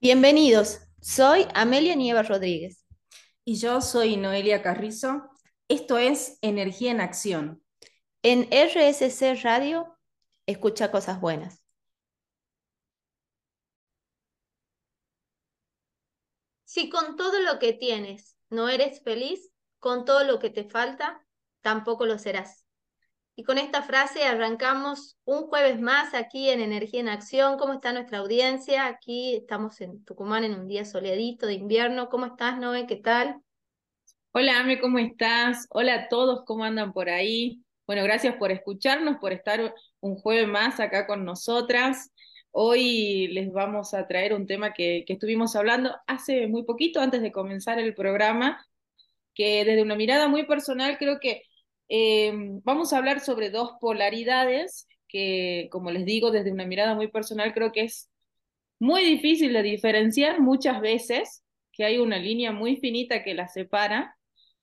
Bienvenidos, soy Amelia Nieva Rodríguez. Y yo soy Noelia Carrizo. Esto es Energía en Acción. En RSC Radio, escucha cosas buenas. Si con todo lo que tienes no eres feliz, con todo lo que te falta, tampoco lo serás. Y con esta frase arrancamos un jueves más aquí en Energía en Acción. ¿Cómo está nuestra audiencia? Aquí estamos en Tucumán en un día soleadito de invierno. ¿Cómo estás, Noé? ¿Qué tal? Hola, Ame, ¿cómo estás? Hola a todos, ¿cómo andan por ahí? Bueno, gracias por escucharnos, por estar un jueves más acá con nosotras. Hoy les vamos a traer un tema que, que estuvimos hablando hace muy poquito, antes de comenzar el programa, que desde una mirada muy personal creo que eh, vamos a hablar sobre dos polaridades que, como les digo, desde una mirada muy personal, creo que es muy difícil de diferenciar muchas veces, que hay una línea muy finita que las separa,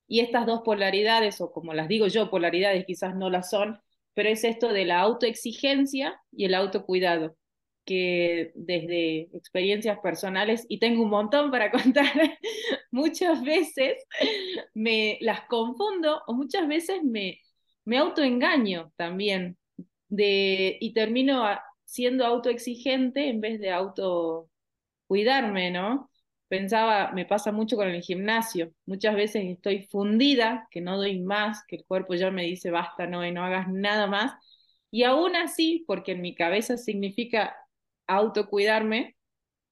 y estas dos polaridades, o como las digo yo, polaridades quizás no las son, pero es esto de la autoexigencia y el autocuidado que desde experiencias personales, y tengo un montón para contar, muchas veces me las confundo o muchas veces me, me autoengaño también de, y termino siendo autoexigente en vez de autocuidarme, ¿no? Pensaba, me pasa mucho con el gimnasio, muchas veces estoy fundida, que no doy más, que el cuerpo ya me dice basta, no, y no hagas nada más, y aún así, porque en mi cabeza significa autocuidarme,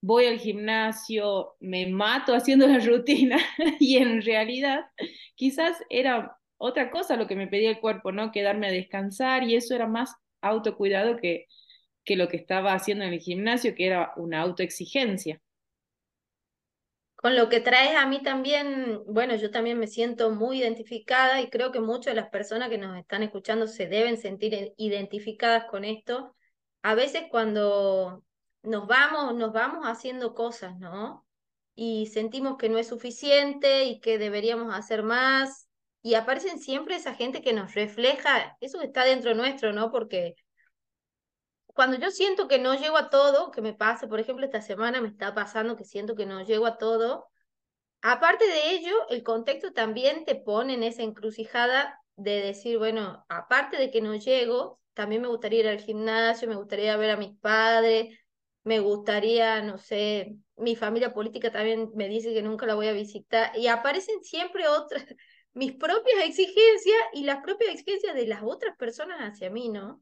voy al gimnasio, me mato haciendo la rutina y en realidad quizás era otra cosa lo que me pedía el cuerpo, ¿no? Quedarme a descansar y eso era más autocuidado que, que lo que estaba haciendo en el gimnasio, que era una autoexigencia. Con lo que traes a mí también, bueno, yo también me siento muy identificada y creo que muchas de las personas que nos están escuchando se deben sentir identificadas con esto, a veces cuando nos vamos, nos vamos haciendo cosas, ¿no? Y sentimos que no es suficiente y que deberíamos hacer más. Y aparecen siempre esa gente que nos refleja eso está dentro nuestro, ¿no? Porque cuando yo siento que no llego a todo, que me pasa, por ejemplo, esta semana me está pasando que siento que no llego a todo, aparte de ello, el contexto también te pone en esa encrucijada de decir, bueno, aparte de que no llego, también me gustaría ir al gimnasio, me gustaría ver a mis padres, me gustaría, no sé, mi familia política también me dice que nunca la voy a visitar y aparecen siempre otras, mis propias exigencias y las propias exigencias de las otras personas hacia mí, ¿no?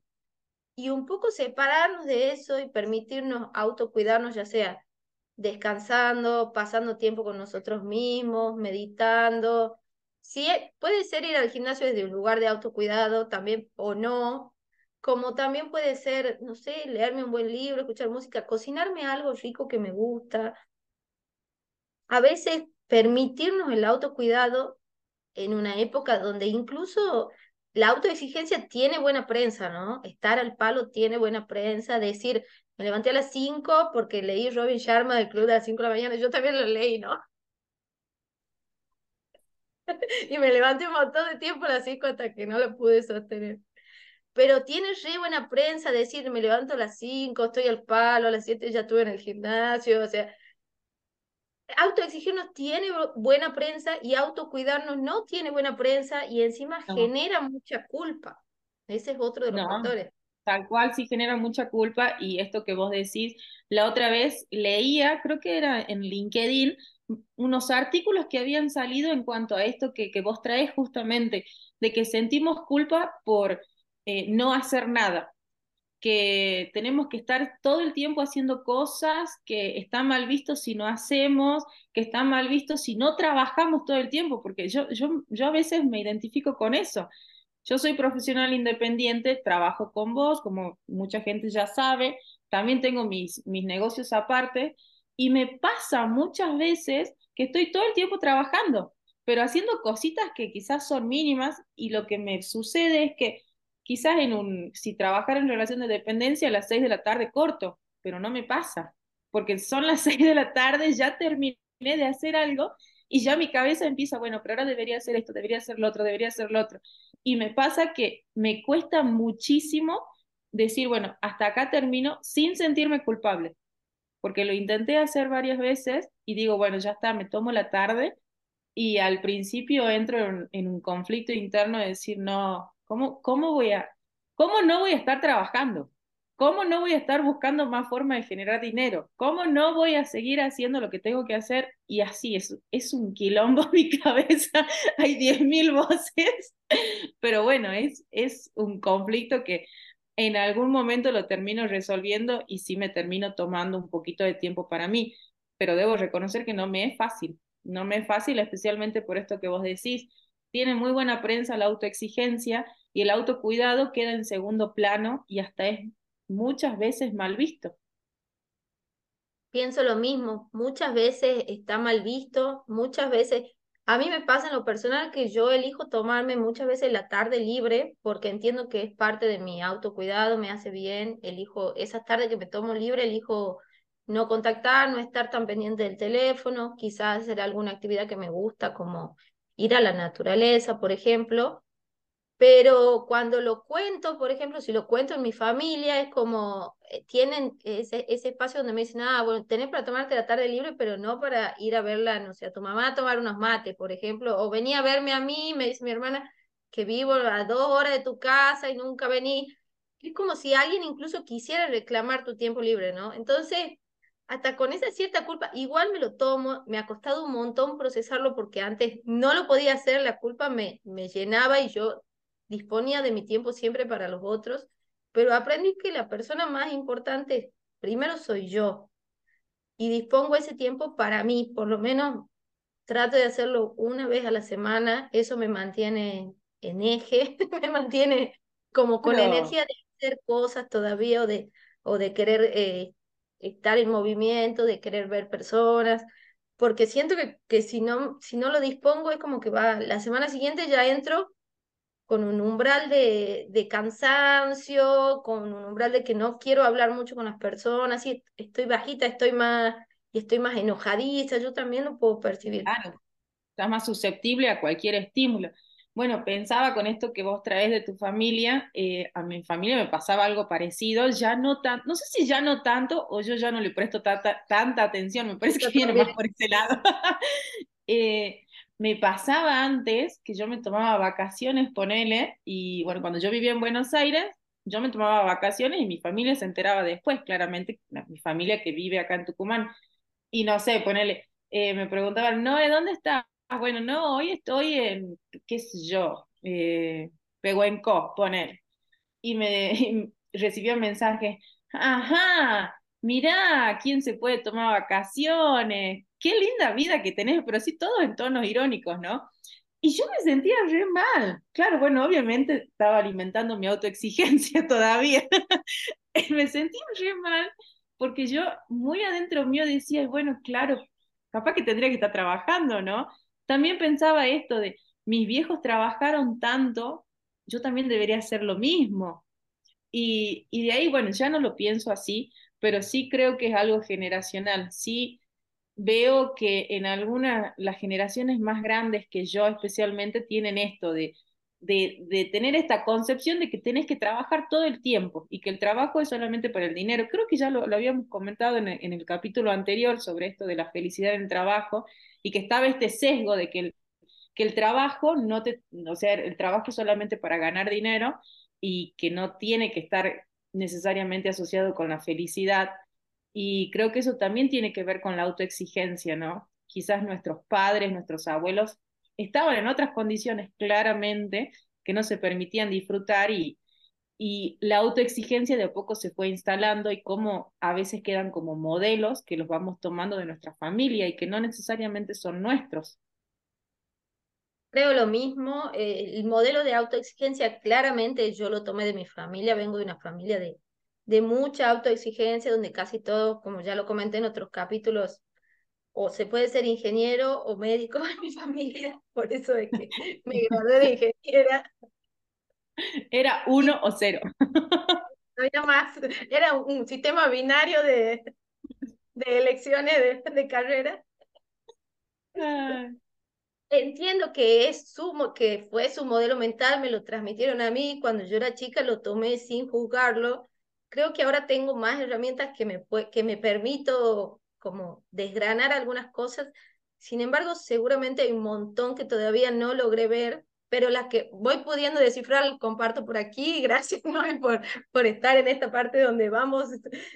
Y un poco separarnos de eso y permitirnos autocuidarnos, ya sea descansando, pasando tiempo con nosotros mismos, meditando. Sí, puede ser ir al gimnasio desde un lugar de autocuidado también o no, como también puede ser, no sé, leerme un buen libro, escuchar música, cocinarme algo rico que me gusta. A veces permitirnos el autocuidado en una época donde incluso la autoexigencia tiene buena prensa, ¿no? Estar al palo tiene buena prensa, decir, me levanté a las 5 porque leí Robin Sharma del Club de las 5 de la mañana, yo también lo leí, ¿no? y me levanté un montón de tiempo a las 5 hasta que no lo pude sostener pero tiene re buena prensa decir, me levanto a las 5, estoy al palo, a las 7 ya estuve en el gimnasio, o sea, autoexigirnos tiene buena prensa y autocuidarnos no tiene buena prensa y encima genera mucha culpa. Ese es otro de los factores. Tal cual sí genera mucha culpa y esto que vos decís, la otra vez leía, creo que era en LinkedIn, unos artículos que habían salido en cuanto a esto que, que vos traes justamente, de que sentimos culpa por eh, no hacer nada, que tenemos que estar todo el tiempo haciendo cosas que están mal visto si no hacemos, que están mal visto si no trabajamos todo el tiempo, porque yo, yo, yo a veces me identifico con eso. Yo soy profesional independiente, trabajo con vos, como mucha gente ya sabe, también tengo mis, mis negocios aparte y me pasa muchas veces que estoy todo el tiempo trabajando, pero haciendo cositas que quizás son mínimas y lo que me sucede es que quizás en un, si trabajar en relación de dependencia a las seis de la tarde corto, pero no me pasa, porque son las seis de la tarde, ya terminé de hacer algo y ya mi cabeza empieza, bueno, pero ahora debería hacer esto, debería hacer lo otro, debería hacer lo otro. Y me pasa que me cuesta muchísimo decir, bueno, hasta acá termino sin sentirme culpable. porque lo intenté hacer varias veces y digo, bueno, ya está, me tomo la tarde y al principio entro en, en un conflicto interno de decir, no, ¿cómo, cómo voy a, cómo no voy a estar trabajando? ¿Cómo no voy a estar buscando más formas de generar dinero? ¿Cómo no voy a seguir haciendo lo que tengo que hacer? Y así es, es un quilombo en mi cabeza, hay 10.000 voces, pero bueno, es, es un conflicto que en algún momento lo termino resolviendo y sí me termino tomando un poquito de tiempo para mí, pero debo reconocer que no me es fácil, no me es fácil, especialmente por esto que vos decís. Tiene muy buena prensa la autoexigencia y el autocuidado queda en segundo plano y hasta es muchas veces mal visto. Pienso lo mismo, muchas veces está mal visto, muchas veces, a mí me pasa en lo personal que yo elijo tomarme muchas veces la tarde libre porque entiendo que es parte de mi autocuidado, me hace bien, elijo esas tardes que me tomo libre, elijo no contactar, no estar tan pendiente del teléfono, quizás hacer alguna actividad que me gusta como ir a la naturaleza, por ejemplo, pero cuando lo cuento, por ejemplo, si lo cuento en mi familia, es como, eh, tienen ese, ese espacio donde me dicen, ah, bueno, tenés para tomarte la tarde libre, pero no para ir a verla, no sé, a tu mamá a tomar unos mates, por ejemplo, o venía a verme a mí, me dice mi hermana, que vivo a dos horas de tu casa y nunca vení. Es como si alguien incluso quisiera reclamar tu tiempo libre, ¿no? Entonces, hasta con esa cierta culpa, igual me lo tomo, me ha costado un montón procesarlo porque antes no lo podía hacer, la culpa me, me llenaba y yo disponía de mi tiempo siempre para los otros, pero aprendí que la persona más importante primero soy yo. Y dispongo ese tiempo para mí, por lo menos trato de hacerlo una vez a la semana, eso me mantiene en eje, me mantiene como con energía de hacer cosas todavía o de, o de querer eh, estar en movimiento, de querer ver personas, porque siento que, que si, no, si no lo dispongo es como que va, la semana siguiente ya entro con un umbral de, de, cansancio, con un umbral de que no quiero hablar mucho con las personas, y estoy bajita, estoy más, y estoy más enojadiza, yo también lo puedo percibir. Claro, estás más susceptible a cualquier estímulo. Bueno, pensaba con esto que vos traes de tu familia, eh, a mi familia me pasaba algo parecido, ya no tan, no sé si ya no tanto o yo ya no le presto tanta, tanta atención, me parece que viene más por ese lado. eh, me pasaba antes que yo me tomaba vacaciones, ponele, y bueno, cuando yo vivía en Buenos Aires, yo me tomaba vacaciones y mi familia se enteraba después, claramente, mi familia que vive acá en Tucumán. Y no sé, ponele, eh, me preguntaban, no, ¿de dónde estás? Bueno, no, hoy estoy en, qué sé yo, eh, Pehuenco, ponele. Y me y recibía mensajes, ajá, mirá, ¿quién se puede tomar vacaciones? Qué linda vida que tenés, pero sí todo en tonos irónicos, ¿no? Y yo me sentía re mal. Claro, bueno, obviamente estaba alimentando mi autoexigencia todavía. me sentía re mal porque yo muy adentro mío decía, bueno, claro, capaz que tendría que estar trabajando, ¿no? También pensaba esto de, mis viejos trabajaron tanto, yo también debería hacer lo mismo. Y, y de ahí, bueno, ya no lo pienso así, pero sí creo que es algo generacional. Sí veo que en algunas, las generaciones más grandes que yo especialmente tienen esto de, de, tener esta concepción de que tenés que trabajar todo el tiempo y que el trabajo es solamente para el dinero. Creo que ya lo, lo habíamos comentado en el, en el, capítulo anterior sobre esto de la felicidad en trabajo y que estaba este sesgo de que el, que el trabajo no te, o sea, el trabajo es solamente para ganar dinero y que no tiene que estar necesariamente asociado con la felicidad y creo que eso también tiene que ver con la autoexigencia, ¿no? Quizás nuestros padres, nuestros abuelos estaban en otras condiciones claramente que no se permitían disfrutar y, y la autoexigencia de a poco se fue instalando y como a veces quedan como modelos que los vamos tomando de nuestra familia y que no necesariamente son nuestros. Creo lo mismo, eh, el modelo de autoexigencia claramente yo lo tomé de mi familia, vengo de una familia de de mucha autoexigencia, donde casi todos, como ya lo comenté en otros capítulos, o se puede ser ingeniero o médico en mi familia, por eso es que me gradué de ingeniera. Era uno o cero. No había más, era un sistema binario de, de elecciones de, de carrera. Entiendo que es su, que fue su modelo mental, me lo transmitieron a mí cuando yo era chica, lo tomé sin juzgarlo creo que ahora tengo más herramientas que me, que me permito como desgranar algunas cosas. Sin embargo, seguramente hay un montón que todavía no logré ver, pero las que voy pudiendo descifrar comparto por aquí. Gracias, Noel, por, por estar en esta parte donde vamos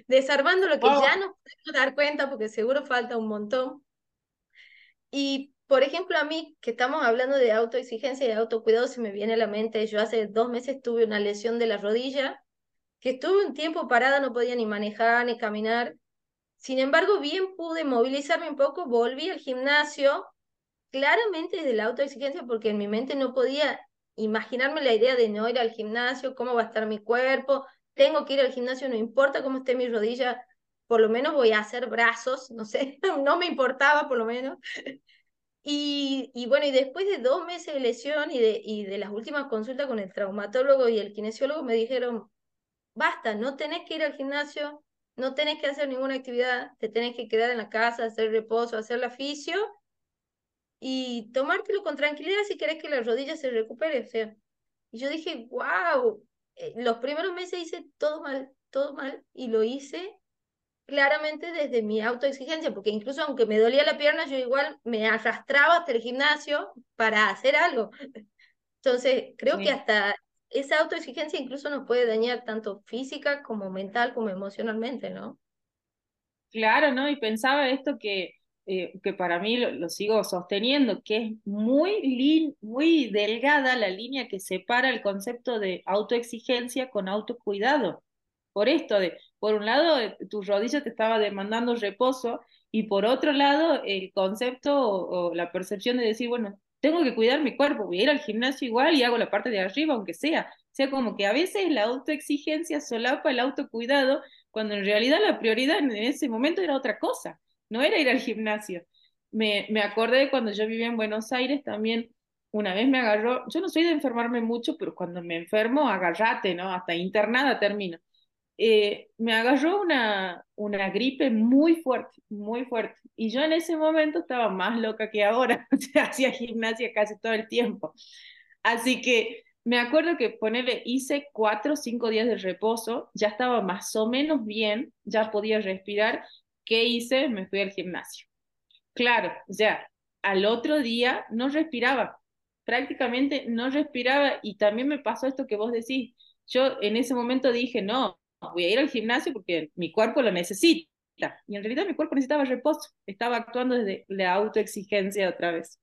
desarmando lo que ya nos podemos dar cuenta, porque seguro falta un montón. Y, por ejemplo, a mí, que estamos hablando de autoexigencia y de autocuidado, se me viene a la mente, yo hace dos meses tuve una lesión de la rodilla, que estuve un tiempo parada, no podía ni manejar ni caminar. Sin embargo, bien pude movilizarme un poco, volví al gimnasio, claramente desde la autoexigencia, porque en mi mente no podía imaginarme la idea de no ir al gimnasio, cómo va a estar mi cuerpo, tengo que ir al gimnasio, no importa cómo esté mi rodilla, por lo menos voy a hacer brazos, no sé, no me importaba por lo menos. Y, y, bueno, y después de dos meses de lesión y de, y de las últimas consultas con el traumatólogo y el kinesiólogo, me dijeron, basta, no tenés que ir al gimnasio, no tenés que hacer ninguna actividad, te tenés que quedar en la casa, hacer reposo, hacer la fisio y tomártelo con tranquilidad si querés que la rodilla se recupere. O sea, y yo dije, wow, eh, los primeros meses hice todo mal, todo mal, y lo hice claramente desde mi autoexigencia, porque incluso aunque me dolía la pierna, yo igual me arrastraba hasta el gimnasio para hacer algo. Entonces, creo que hasta esa autoexigencia incluso nos puede dañar tanto física como mental como emocionalmente, ¿no? Claro, ¿no? Y pensaba esto que, eh, que para mí lo, sigo sosteniendo, que es muy, muy delgada la línea que separa el concepto de autoexigencia con autocuidado. Por esto de, por un lado, eh, tu rodilla te estaba demandando reposo y por otro lado, el concepto o, la percepción de decir, bueno, tengo que cuidar mi cuerpo, voy a ir al gimnasio igual y hago la parte de arriba, aunque sea. O sea, como que a veces la autoexigencia solapa el autocuidado, cuando en realidad la prioridad en ese momento era otra cosa, no era ir al gimnasio. Me, me acordé de cuando yo vivía en Buenos Aires también, una vez me agarró, yo no soy de enfermarme mucho, pero cuando me enfermo, agarrate, ¿no? Hasta internada termino. Eh, me agarró una, una gripe muy fuerte, muy fuerte. Y yo en ese momento estaba más loca que ahora, hacía gimnasia casi todo el tiempo. Así que me acuerdo que ponerle, hice cuatro o cinco días de reposo, ya estaba más o menos bien, ya podía respirar. ¿Qué hice? Me fui al gimnasio. Claro, o sea, al otro día no respiraba, prácticamente no respiraba y también me pasó esto que vos decís. Yo en ese momento dije, no, voy a ir al gimnasio porque mi cuerpo lo necesita. Y en realidad mi cuerpo necesitaba reposo, estaba actuando desde la autoexigencia otra vez.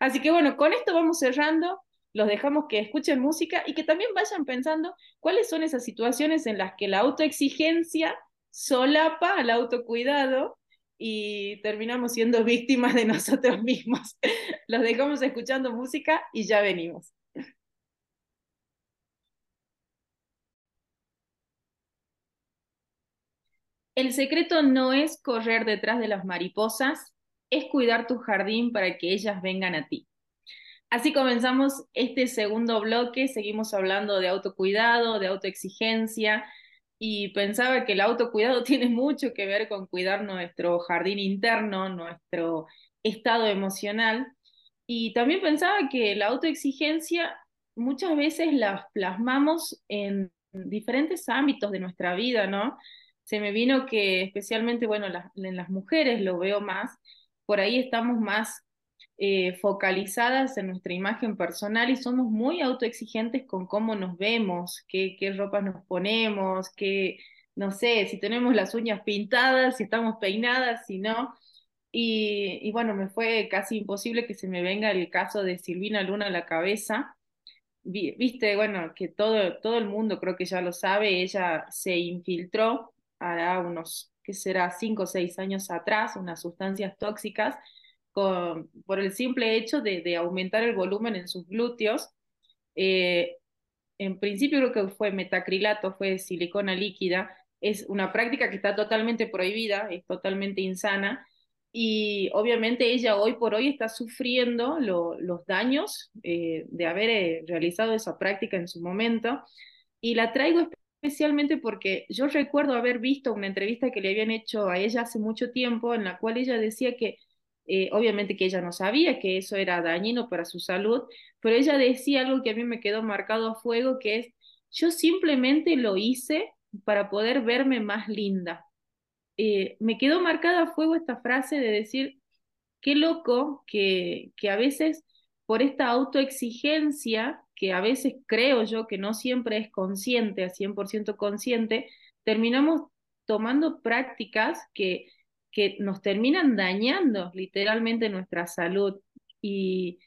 Así que bueno, con esto vamos cerrando, los dejamos que escuchen música y que también vayan pensando cuáles son esas situaciones en las que la autoexigencia solapa al autocuidado y terminamos siendo víctimas de nosotros mismos. Los dejamos escuchando música y ya venimos. El secreto no es correr detrás de las mariposas, es cuidar tu jardín para que ellas vengan a ti. Así comenzamos este segundo bloque, seguimos hablando de autocuidado, de autoexigencia, y pensaba que el autocuidado tiene mucho que ver con cuidar nuestro jardín interno, nuestro estado emocional, y también pensaba que la autoexigencia muchas veces la plasmamos en diferentes ámbitos de nuestra vida, ¿no? Se me vino que especialmente, bueno, en las mujeres lo veo más, por ahí estamos más eh, focalizadas en nuestra imagen personal y somos muy autoexigentes con cómo nos vemos, qué, qué ropa nos ponemos, qué, no sé, si tenemos las uñas pintadas, si estamos peinadas, si no. Y, y, bueno, me fue casi imposible que se me venga el caso de Silvina Luna a la cabeza. Viste, bueno, que todo, todo el mundo creo que ya lo sabe, ella se infiltró hará unos, ¿qué será?, cinco o seis años atrás, unas sustancias tóxicas, con, por el simple hecho de, de aumentar el volumen en sus glúteos. Eh, en principio creo que fue metacrilato, fue silicona líquida, es una práctica que está totalmente prohibida, es totalmente insana, y obviamente ella hoy por hoy está sufriendo los daños eh, de haber eh, realizado esa práctica en su momento, y la traigo especialmente porque yo recuerdo haber visto una entrevista que le habían hecho a ella hace mucho tiempo en la cual ella decía que, eh, obviamente que ella no sabía que eso era dañino para su salud, pero ella decía algo que a mí me quedó marcado a fuego, que es, yo simplemente lo hice para poder verme más linda. Eh, me quedó marcada a fuego esta frase de decir, qué loco que, que a veces por esta autoexigencia, que a veces creo yo que no siempre es consciente, a 100% consciente, terminamos tomando prácticas que, que nos terminan dañando literalmente nuestra salud. Y,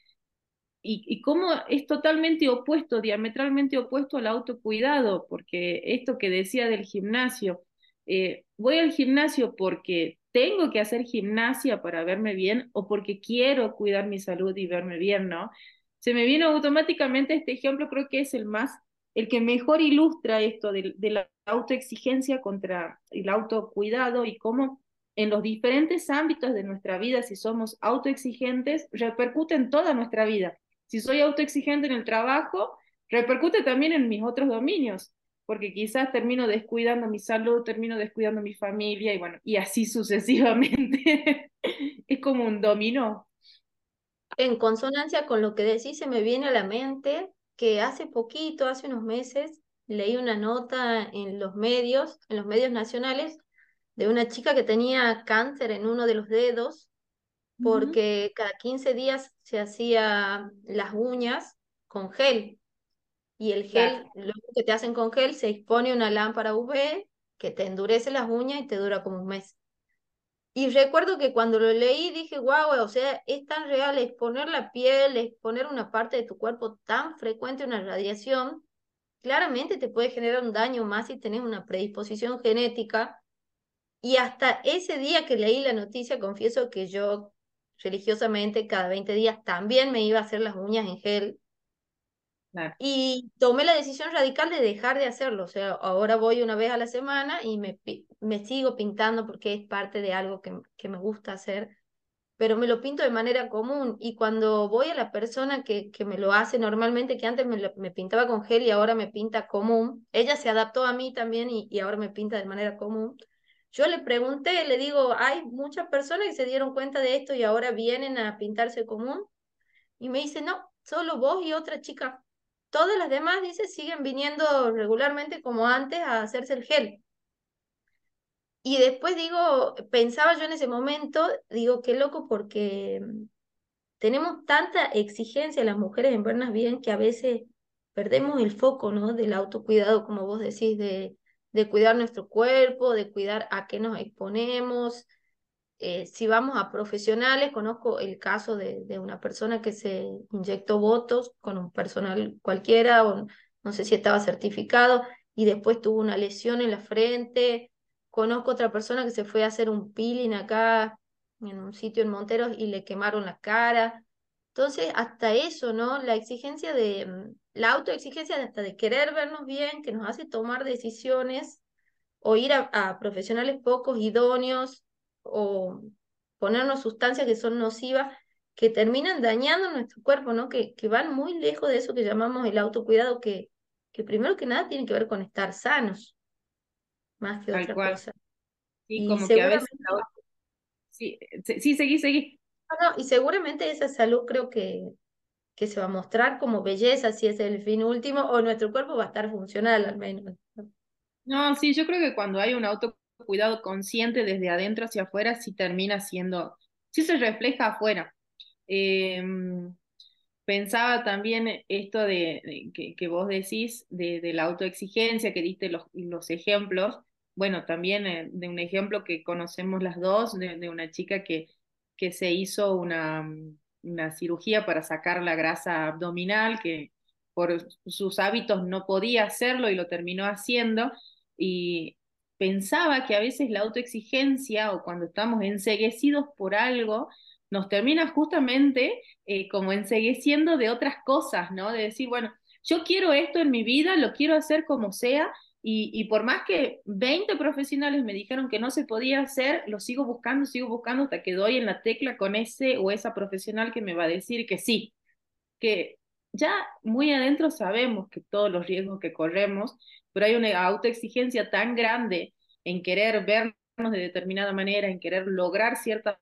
y, cómo es totalmente opuesto, diametralmente opuesto al autocuidado, porque esto que decía del gimnasio, eh, voy al gimnasio porque tengo que hacer gimnasia para verme bien o porque quiero cuidar mi salud y verme bien, ¿no? Se me vino automáticamente este ejemplo, creo que es el más, el que mejor ilustra esto de, de la autoexigencia contra el autocuidado y cómo en los diferentes ámbitos de nuestra vida, si somos autoexigentes, repercute en toda nuestra vida. Si soy autoexigente en el trabajo, repercute también en mis otros dominios, porque quizás termino descuidando mi salud, termino descuidando mi familia y bueno, y así sucesivamente. es como un dominó. En consonancia con lo que decís, se me viene a la mente que hace poquito, hace unos meses, leí una nota en los medios, en los medios nacionales, de una chica que tenía cáncer en uno de los dedos porque cada 15 días se hacía las uñas con gel. Y el gel, lo que te hacen con gel, se expone una lámpara UV que te endurece las uñas y te dura como un mes. Y recuerdo que cuando lo leí dije, wow, o sea, es tan real exponer la piel, exponer una parte de tu cuerpo tan frecuente a una radiación, claramente te puede generar un daño más si tenés una predisposición genética. Y hasta ese día que leí la noticia, confieso que yo religiosamente cada 20 días también me iba a hacer las uñas en gel. Y tomé la decisión radical de dejar de hacerlo. O sea, ahora voy una vez a la semana y me, me sigo pintando porque es parte de algo que, que me gusta hacer, pero me lo pinto de manera común. Y cuando voy a la persona que, que me lo hace normalmente, que antes me, me pintaba con gel y ahora me pinta común, ella se adaptó a mí también y, y ahora me pinta de manera común. Yo le pregunté, le digo, hay muchas personas que se dieron cuenta de esto y ahora vienen a pintarse común. Y me dice, no, solo vos y otra chica. Todas las demás, dice, siguen viniendo regularmente como antes a hacerse el gel. Y después digo, pensaba yo en ese momento, digo, qué loco porque mm, tenemos tanta exigencia las mujeres en vernos bien que a veces perdemos el foco, ¿no? Del autocuidado, como vos decís, de, de cuidar nuestro cuerpo, de cuidar a qué nos exponemos. Eh, si vamos a profesionales, conozco el caso de, de, una persona que se inyectó votos con un personal cualquiera, o no sé si estaba certificado, y después tuvo una lesión en la frente. Conozco otra persona que se fue a hacer un peeling acá en un sitio en Monteros y le quemaron la cara. Entonces, hasta eso, ¿no? La exigencia de, mm, la autoexigencia de hasta de querer vernos bien, que nos hace tomar decisiones o ir a, profesionales pocos idóneos o ponernos sustancias que son nocivas, que terminan dañando nuestro cuerpo, ¿no? Que, que van muy lejos de eso que llamamos el autocuidado, que, que primero que nada tiene que ver con estar sanos, más que otra cosa. Sí, como que a veces... Sí, sí, seguí, seguí y seguramente esa salud creo que, que se va a mostrar como belleza si es el fin último, o nuestro cuerpo va a estar funcional al menos. No, sí, yo creo que cuando hay un autocuidado consciente desde adentro hacia afuera, sí termina siendo, sí se refleja afuera. Em, pensaba también esto de, que, que, vos decís, de, de, la autoexigencia, que diste los, los ejemplos. Bueno, también eh, de un ejemplo que conocemos las dos, de, de una chica que que se hizo una, una cirugía para sacar la grasa abdominal, que por sus hábitos no podía hacerlo y lo terminó haciendo. Y pensaba que a veces la autoexigencia o cuando estamos enseguecidos por algo, nos termina justamente eh, como ensegueciendo de otras cosas, ¿no? De decir, bueno, yo quiero esto en mi vida, lo quiero hacer como sea, y, por más que 20 profesionales me dijeron que no se podía hacer, lo sigo buscando, sigo buscando hasta que doy en la tecla con ese o esa profesional que me va a decir que sí, que ya muy adentro sabemos que todos los riesgos que corremos, pero hay una autoexigencia tan grande en querer vernos de determinada manera, en querer lograr ciertas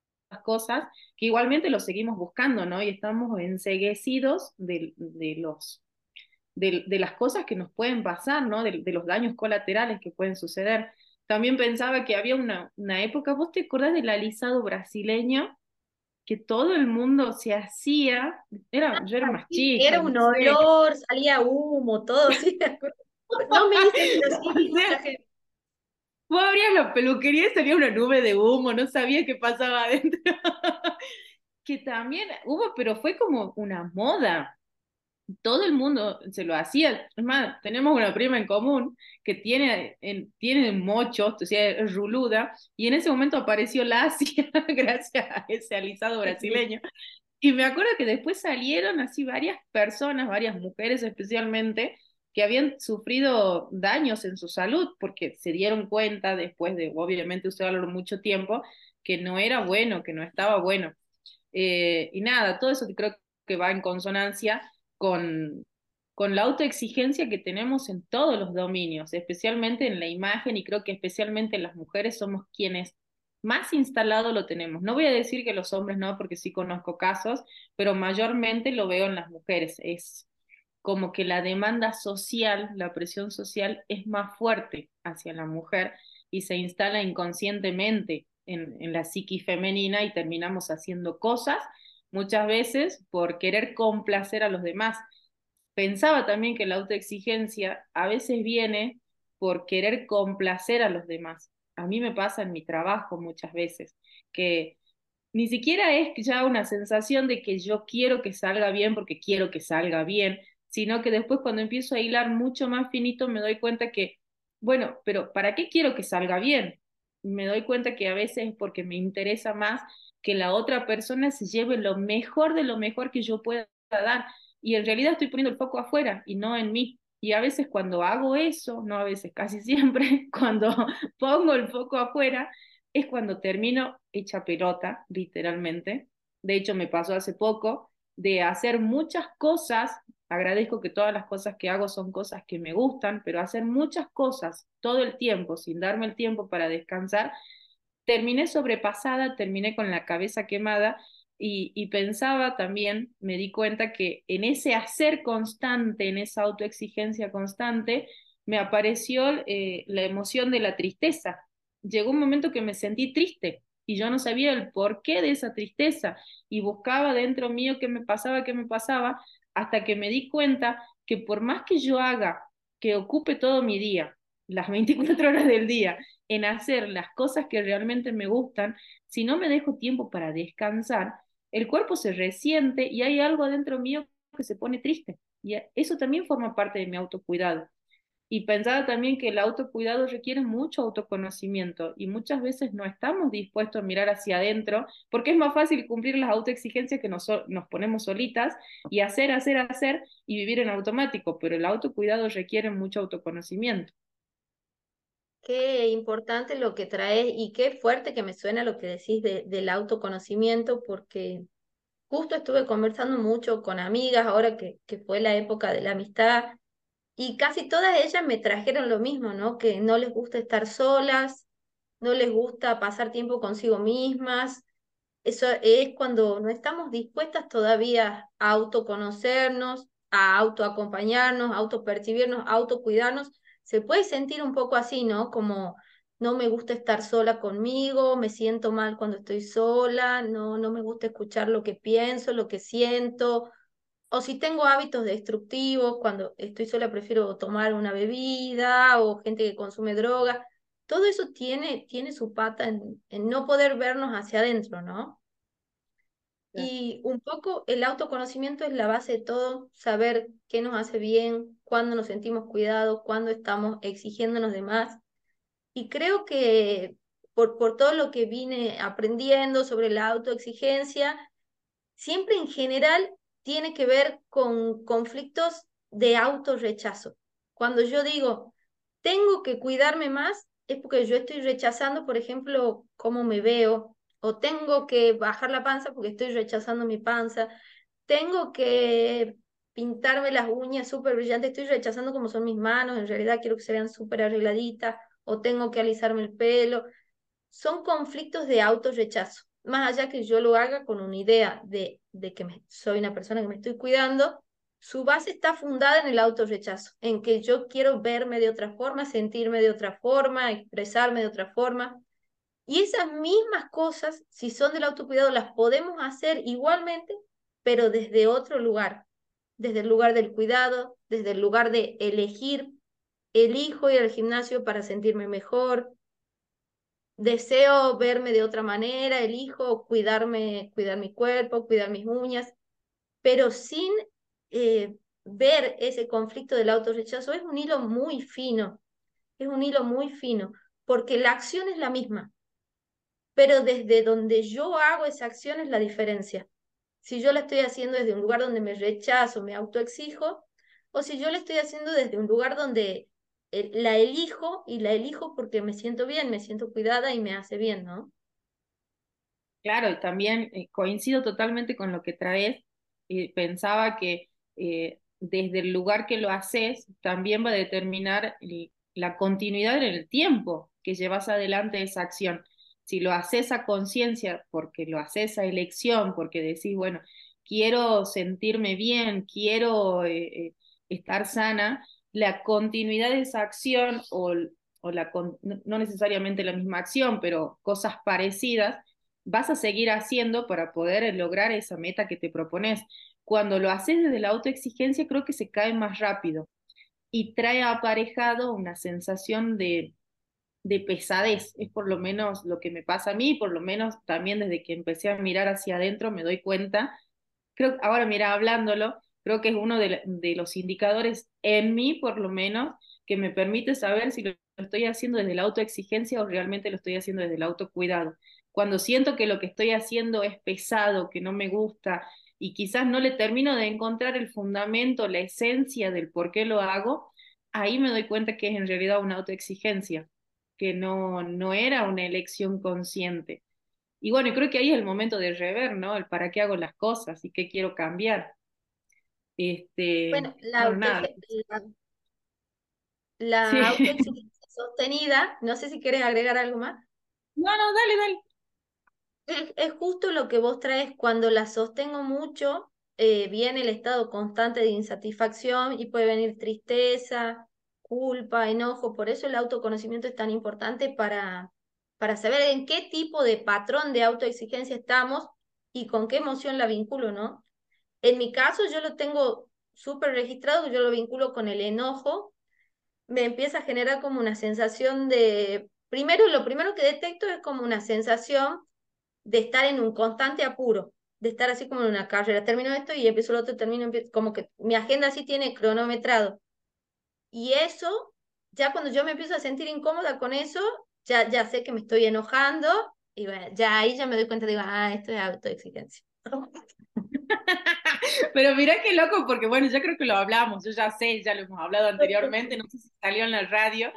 cosas, que igualmente lo seguimos buscando, ¿no? Y estamos enseguecidos de, de los de, las cosas que nos pueden pasar, ¿no? De, los daños colaterales que pueden suceder. También pensaba que había una, una época, ¿vos te acordás del alisado brasileño? que todo el mundo se hacía, era, yo era más chica. Era un olor, salía humo, todo, ¿sí? No me Vos abrías la peluquería y salía una nube de humo, no sabía qué pasaba adentro. que también hubo, pero fue como una moda. Todo el mundo se lo hacía. Es más, tenemos una prima en común que tiene, en, tiene mochos, o sea, es ruluda, y en ese momento apareció la Asia gracias a ese alisado brasileño. Y me acuerdo que después salieron así varias personas, varias mujeres especialmente, que habían sufrido daños en su salud porque se dieron cuenta después de, obviamente, usarlo mucho tiempo, que no era bueno, que no estaba bueno. Eh, y nada, todo eso creo que va en consonancia con, con la autoexigencia que tenemos en todos los dominios, especialmente en la imagen y creo que especialmente las mujeres somos quienes más instalado lo tenemos. No voy a decir que los hombres no, porque sí conozco casos, pero mayormente lo veo en las mujeres. Es como que la demanda social, la presión social es más fuerte hacia la mujer y se instala inconscientemente en, en la psiqui femenina y terminamos haciendo cosas muchas veces por querer complacer a los demás. Pensaba también que la autoexigencia a veces viene por querer complacer a los demás. A mí me pasa en mi trabajo muchas veces que ni siquiera es ya una sensación de que yo quiero que salga bien porque quiero que salga bien, sino que después cuando empiezo a hilar mucho más finito me doy cuenta que, bueno, pero ¿para qué quiero que salga bien? Me doy cuenta que a veces es porque me interesa más que la otra persona se lleve lo mejor de lo mejor que yo pueda dar. Y en realidad estoy poniendo el foco afuera y no en mí. Y a veces cuando hago eso, no a veces, casi siempre, cuando pongo el foco afuera, es cuando termino hecha pelota, literalmente. De hecho, me pasó hace poco de hacer muchas cosas agradezco que todas las cosas que hago son cosas que me gustan, pero hacer muchas cosas todo el tiempo sin darme el tiempo para descansar, terminé sobrepasada, terminé con la cabeza quemada y, pensaba también, me di cuenta que en ese hacer constante, en esa autoexigencia constante, me apareció eh, la emoción de la tristeza. Llegó un momento que me sentí triste y yo no sabía el porqué de esa tristeza y buscaba dentro mío qué me pasaba, qué me pasaba, hasta que me di cuenta que por más que yo haga, que ocupe todo mi día, las 24 horas del día, en hacer las cosas que realmente me gustan, si no me dejo tiempo para descansar, el cuerpo se resiente y hay algo adentro mío que se pone triste. Y eso también forma parte de mi autocuidado. Y pensaba también que el autocuidado requiere mucho autoconocimiento y muchas veces no estamos dispuestos a mirar hacia adentro porque es más fácil cumplir las autoexigencias que nos, nos ponemos solitas y hacer, hacer, hacer y vivir en automático, pero el autocuidado requiere mucho autoconocimiento. Qué importante lo que traes y qué fuerte que me suena lo que decís del autoconocimiento porque justo estuve conversando mucho con amigas ahora que, que fue la época de la amistad y casi todas ellas me trajeron lo mismo, ¿no? Que no les gusta estar solas, no les gusta pasar tiempo consigo mismas. Eso es cuando no estamos dispuestas todavía a autoconocernos, a autoacompañarnos, a autopercibirnos, a autocuidarnos. Se puede sentir un poco así, ¿no? Como no me gusta estar sola conmigo, me siento mal cuando estoy sola, no, no me gusta escuchar lo que pienso, lo que siento, o si tengo hábitos destructivos, cuando estoy sola prefiero tomar una bebida o gente que consume droga. Todo eso tiene, tiene su pata en, no poder vernos hacia adentro, ¿no? Y un poco el autoconocimiento es la base de todo, saber qué nos hace bien, cuándo nos sentimos cuidados, cuándo estamos exigiéndonos de más. Y creo que por, por todo lo que vine aprendiendo sobre la autoexigencia, siempre en general tiene que ver con conflictos de autorrechazo. Cuando yo digo, tengo que cuidarme más, es porque yo estoy rechazando, por ejemplo, cómo me veo, o tengo que bajar la panza porque estoy rechazando mi panza, tengo que pintarme las uñas súper brillantes, estoy rechazando cómo son mis manos, en realidad quiero que se vean súper arregladitas, o tengo que alisarme el pelo. Son conflictos de autorrechazo más allá que yo lo haga con una idea de, de que soy una persona que me estoy cuidando, su base está fundada en el autorrechazo, en que yo quiero verme de otra forma, sentirme de otra forma, expresarme de otra forma. Y esas mismas cosas, si son del autocuidado, las podemos hacer igualmente, pero desde otro lugar, desde el lugar del cuidado, desde el lugar de elegir, elijo ir al gimnasio para sentirme mejor, deseo verme de otra manera, elijo cuidarme, cuidar mi cuerpo, cuidar mis uñas, pero sin eh, ver ese conflicto del autorrechazo es un hilo muy fino, es un hilo muy fino, porque la acción es la misma, pero desde donde yo hago esa acción es la diferencia. Si yo la estoy haciendo desde un lugar donde me rechazo, me autoexijo, o si yo la estoy haciendo desde un lugar donde la elijo y la elijo porque me siento bien, me siento cuidada y me hace bien, ¿no? Claro, y también eh, coincido totalmente con lo que traes. pensaba que eh, desde el lugar que lo haces también va a determinar la continuidad en el tiempo que llevas adelante esa acción. Si lo haces a conciencia, porque lo haces a elección, porque decís, bueno, quiero sentirme bien, quiero estar sana, la continuidad de esa acción o, o la, no necesariamente la misma acción, pero cosas parecidas, vas a seguir haciendo para poder lograr esa meta que te propones. Cuando lo haces desde la autoexigencia, creo que se cae más rápido y trae aparejado una sensación de, de pesadez. Es por lo menos lo que me pasa a mí, por lo menos también desde que empecé a mirar hacia adentro me doy cuenta. Creo ahora, mira, hablándolo, creo que es uno de, los indicadores en mí, por lo menos, que me permite saber si lo estoy haciendo desde la autoexigencia o realmente lo estoy haciendo desde el autocuidado. Cuando siento que lo que estoy haciendo es pesado, que no me gusta y quizás no le termino de encontrar el fundamento, la esencia del por qué lo hago, ahí me doy cuenta que es en realidad una autoexigencia, que no, no era una elección consciente. Y bueno, creo que ahí es el momento de rever, ¿no? El para qué hago las cosas y qué quiero cambiar. Este, bueno, la, la, sostenida, no sé si quieres agregar algo más. No, no, dale, dale. Es, justo lo que vos traes cuando la sostengo mucho, eh, viene el estado constante de insatisfacción y puede venir tristeza, culpa, enojo. Por eso el autoconocimiento es tan importante para, para saber en qué tipo de patrón de autoexigencia estamos y con qué emoción la vinculo, ¿no? En mi caso, yo lo tengo súper registrado, yo lo vinculo con el enojo, me empieza a generar como una sensación de, primero, lo primero que detecto es como una sensación de estar en un constante apuro, de estar así como en una carrera. Termino esto y empiezo el otro, termino, como que mi agenda así tiene cronometrado. Y eso, ya cuando yo me empiezo a sentir incómoda con eso, ya, ya sé que me estoy enojando y bueno, ya ahí ya me doy cuenta, digo, ah, esto es autoexigencia. Pero mira qué loco, porque bueno, ya creo que lo hablamos, yo ya sé, ya lo hemos hablado anteriormente, no sé si salió en la radio,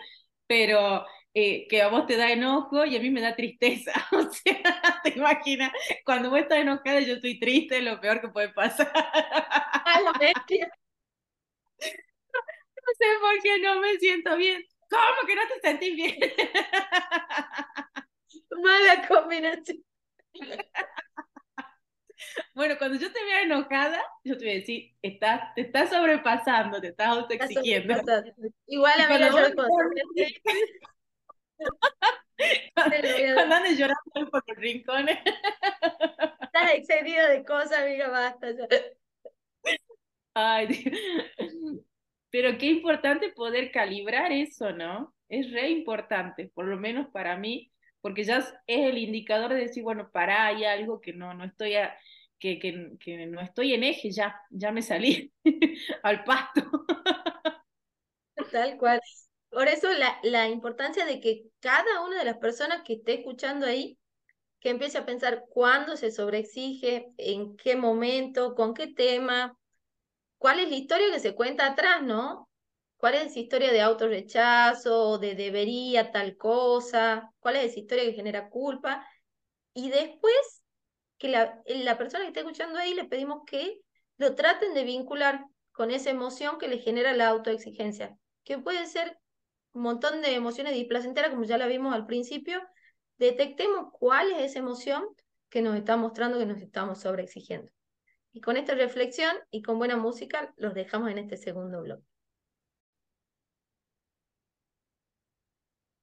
pero eh, que a vos te da enojo y a mí me da tristeza. O sea, te imaginas, cuando vos estás enojada y yo estoy triste, es lo peor que puede pasar. no sé por qué no me siento bien. ¿Cómo que no te sentís bien? Mala combinación. Bueno, cuando yo te vea enojada, yo te voy a decir, estás, te estás sobrepasando, te estás autoexigiendo. Igual a mí la yo Cuando andes llorando por los rincones. Estás excedido de cosas, amiga, basta. Ay, Dios. Pero qué importante poder calibrar eso, ¿no? Es re importante, por lo menos para mí, porque ya es el indicador de decir, bueno, para, hay algo que no, no estoy a, que, que, no estoy en eje, ya, ya me salí al pasto. Tal cual. Por eso la, la importancia de que cada una de las personas que esté escuchando ahí, que empiece a pensar cuándo se sobreexige, en qué momento, con qué tema, cuál es la historia que se cuenta atrás, ¿no? ¿Cuál es esa historia de autorrechazo, de debería tal cosa? ¿Cuál es esa historia que genera culpa? Y después que la, la persona que está escuchando ahí le pedimos que lo traten de vincular con esa emoción que le genera la autoexigencia, que puede ser un montón de emociones displacenteras, como ya la vimos al principio. Detectemos cuál es esa emoción que nos está mostrando que nos estamos sobreexigiendo. Y con esta reflexión y con buena música los dejamos en este segundo bloque.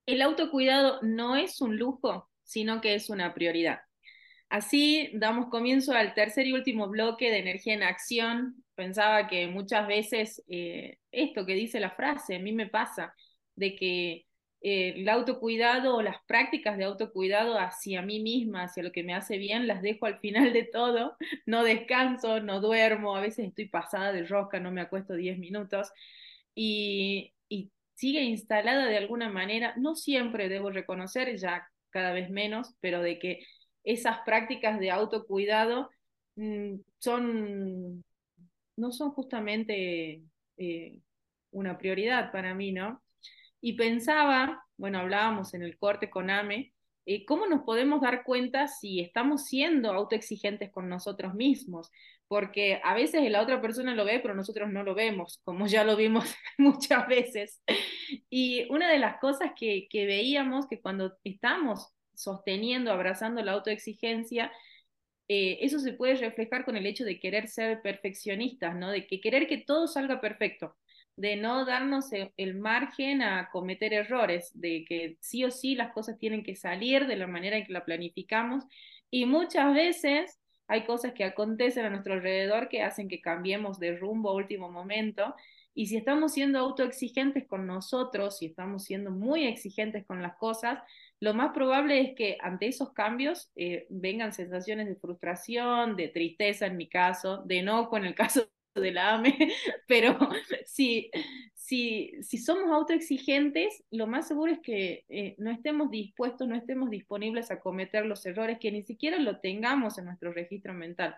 El autocuidado no es un lujo, sino que es una prioridad. Así damos comienzo al tercer y último bloque de energía en acción. Pensaba que muchas veces eh, esto que dice la frase, a mí me pasa, de que eh, el autocuidado o las prácticas de autocuidado hacia mí misma, hacia lo que me hace bien, las dejo al final de todo. No descanso, no duermo, a veces estoy pasada de rosca, no me acuesto 10 minutos. Y, y sigue instalada de alguna manera, no siempre debo reconocer, ya cada vez menos, pero de que esas prácticas de autocuidado mm, son, no son justamente eh, una prioridad para mí, ¿no? Y pensaba, bueno, hablábamos en el corte con AME, eh, ¿cómo nos podemos dar cuenta si estamos siendo autoexigentes con nosotros mismos? Porque a veces la otra persona lo ve, pero nosotros no lo vemos, como ya lo vimos muchas veces. Y una de las cosas que, que veíamos que cuando estamos sosteniendo, abrazando la autoexigencia, eh, eso se puede reflejar con el hecho de querer ser perfeccionistas, ¿no? De que querer que todo salga perfecto, de no darnos el, el margen a cometer errores, de que sí o sí las cosas tienen que salir de la manera en que la planificamos y muchas veces hay cosas que acontecen a nuestro alrededor que hacen que cambiemos de rumbo a último momento y si estamos siendo autoexigentes con nosotros, si estamos siendo muy exigentes con las cosas, lo más probable es que ante esos cambios eh, vengan sensaciones de frustración, de tristeza en mi caso, de enojo en el caso de la AME, pero si, si, si somos autoexigentes, lo más seguro es que eh, no estemos dispuestos, no estemos disponibles a cometer los errores, que ni siquiera lo tengamos en nuestro registro mental.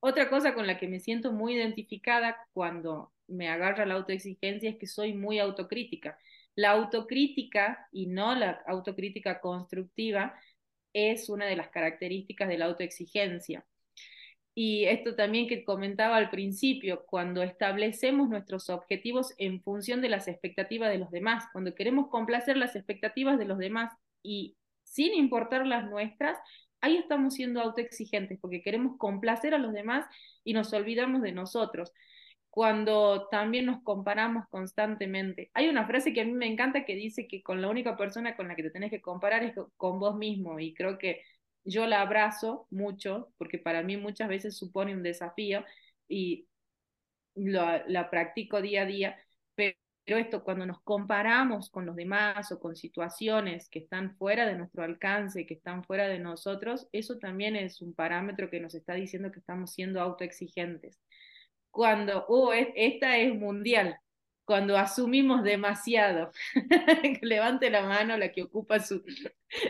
Otra cosa con la que me siento muy identificada cuando me agarra la autoexigencia es que soy muy autocrítica la autocrítica y no la autocrítica constructiva es una de las características de la autoexigencia. Y esto también que comentaba al principio, cuando establecemos nuestros objetivos en función de las expectativas de los demás, cuando queremos complacer las expectativas de los demás y sin importar las nuestras, ahí estamos siendo autoexigentes porque queremos complacer a los demás y nos olvidamos de nosotros cuando también nos comparamos constantemente. Hay una frase que a mí me encanta que dice que con la única persona con la que te tenés que comparar es con vos mismo y creo que yo la abrazo mucho porque para mí muchas veces supone un desafío y la practico día a día, pero esto cuando nos comparamos con los demás o con situaciones que están fuera de nuestro alcance, que están fuera de nosotros, eso también es un parámetro que nos está diciendo que estamos siendo autoexigentes cuando, oh, esta es mundial, cuando asumimos demasiado. Levante la mano la que ocupa su,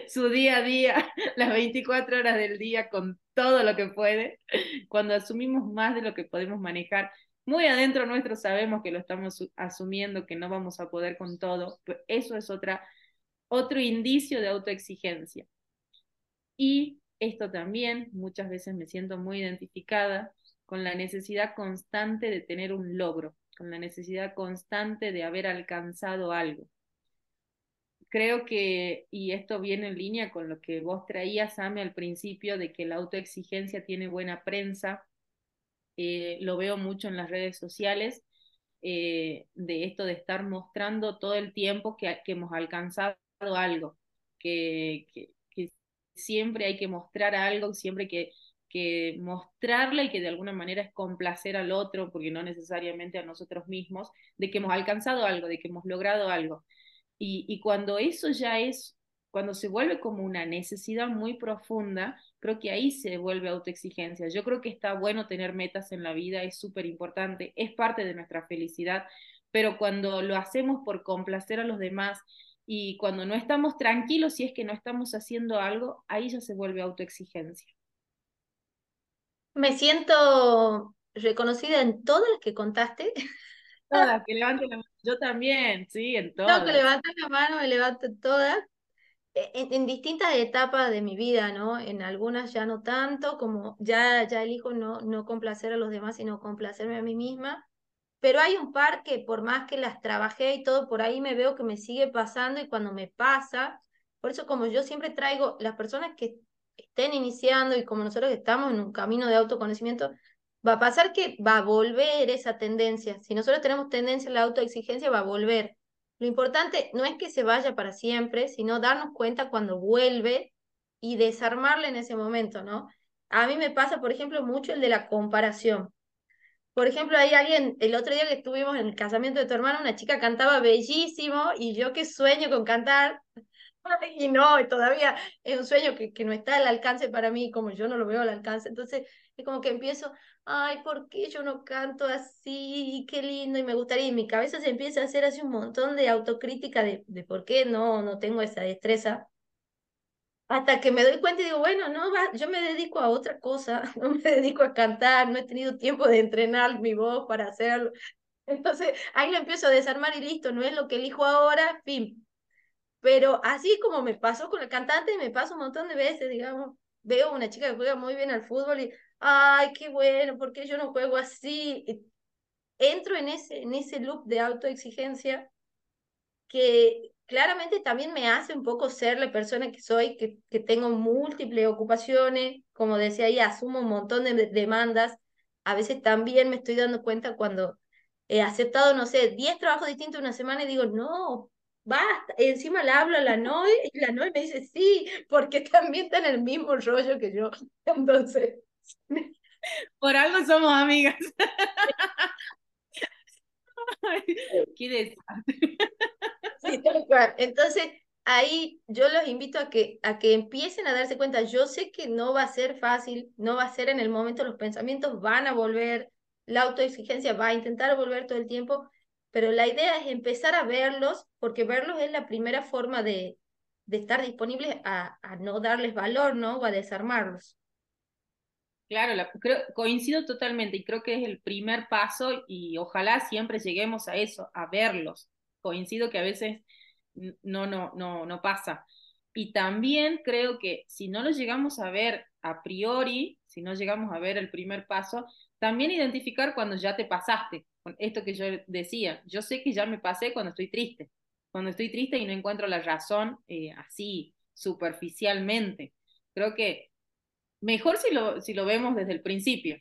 su día a día, las 24 horas del día con todo lo que puede, cuando asumimos más de lo que podemos manejar. Muy adentro nuestro sabemos que lo estamos asumiendo, que no vamos a poder con todo, pero eso es otra, otro indicio de autoexigencia. Y esto también, muchas veces me siento muy identificada, con la necesidad constante de tener un logro, con la necesidad constante de haber alcanzado algo. Creo que, y esto viene en línea con lo que vos traías, Ame, al principio, de que la autoexigencia tiene buena prensa, eh, lo veo mucho en las redes sociales, eh, de esto de estar mostrando todo el tiempo que, hemos alcanzado algo, que, que, siempre hay que mostrar algo, siempre que que mostrarle y que de alguna manera es complacer al otro, porque no necesariamente a nosotros mismos, de que hemos alcanzado algo, de que hemos logrado algo. Y, y cuando eso ya es, cuando se vuelve como una necesidad muy profunda, creo que ahí se vuelve autoexigencia. Yo creo que está bueno tener metas en la vida, es súper importante, es parte de nuestra felicidad, pero cuando lo hacemos por complacer a los demás y cuando no estamos tranquilos si es que no estamos haciendo algo, ahí ya se vuelve autoexigencia. Me siento reconocida en todas las que contaste. Todas, que levanten la mano. Yo también, sí, en todas. No, que levanten la mano, me levanto todas. E, en, distintas etapas de mi vida, ¿no? En algunas ya no tanto, como ya, ya elijo no, no complacer a los demás, sino complacerme a mí misma. Pero hay un par que por más que las trabajé y todo, por ahí me veo que me sigue pasando y cuando me pasa, por eso como yo siempre traigo las personas que estén iniciando y como nosotros estamos en un camino de autoconocimiento, va a pasar que va a volver esa tendencia. Si nosotros tenemos tendencia a la autoexigencia, va a volver. Lo importante no es que se vaya para siempre, sino darnos cuenta cuando vuelve y desarmarle en ese momento, ¿no? A mí me pasa, por ejemplo, mucho el de la comparación. Por ejemplo, hay alguien, el otro día que estuvimos en el casamiento de tu hermano, una chica cantaba bellísimo y yo que sueño con cantar, y no, todavía es un sueño que, que no está al alcance para mí, como yo no lo veo al alcance. Entonces, es como que empiezo, ay, ¿por qué yo no canto así? Qué lindo, y me gustaría. Y mi cabeza se empieza a hacer así un montón de autocrítica de, de por qué no, no tengo esa destreza. Hasta que me doy cuenta y digo, bueno, no, va, yo me dedico a otra cosa, no me dedico a cantar, no he tenido tiempo de entrenar mi voz para hacerlo. Entonces ahí lo empiezo a desarmar y listo, no es lo que elijo ahora, fin. Pero así como me pasó con el cantante, me pasa un montón de veces, digamos, veo una chica que juega muy bien al fútbol y, ay, qué bueno, ¿por qué yo no juego así? Entro en ese, en ese loop de autoexigencia que claramente también me hace un poco ser la persona que soy, que, que tengo múltiples ocupaciones, como decía ahí, asumo un montón de demandas. A veces también me estoy dando cuenta cuando he aceptado, no sé, 10 trabajos distintos una semana y digo, no, basta. Encima le hablo a la Noe y la Noe me dice, sí, porque también está en el mismo rollo que yo. Entonces... Por algo somos amigas. qué desastre. Entonces, ahí yo los invito a que, a que empiecen a darse cuenta. Yo sé que no va a ser fácil, no va a ser en el momento, los pensamientos van a volver, la autoexigencia va a intentar volver todo el tiempo, pero la idea es empezar a verlos, porque verlos es la primera forma de, de estar disponibles a, a no darles valor, ¿no? O a desarmarlos. Claro, creo, coincido totalmente y creo que es el primer paso y ojalá siempre lleguemos a eso, a verlos. Coincido que a veces no, no, no, no pasa. Y también creo que si no lo llegamos a ver a priori, si no llegamos a ver el primer paso, también identificar cuando ya te pasaste, esto que yo decía, yo sé que ya me pasé cuando estoy triste, cuando estoy triste y no encuentro la razón eh, así superficialmente. Creo que mejor si lo, si lo vemos desde el principio,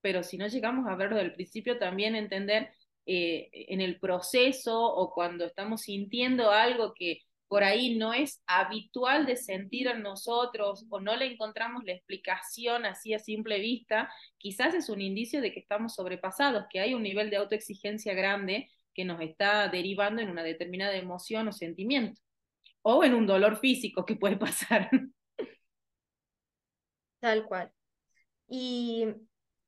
pero si no llegamos a verlo desde el principio, también entender eh, en el proceso o cuando estamos sintiendo algo que por ahí no es habitual de sentir en nosotros o no le encontramos la explicación así a simple vista, quizás es un indicio de que estamos sobrepasados, que hay un nivel de autoexigencia grande que nos está derivando en una determinada emoción o sentimiento, o en un dolor físico que puede pasar. Tal cual. Y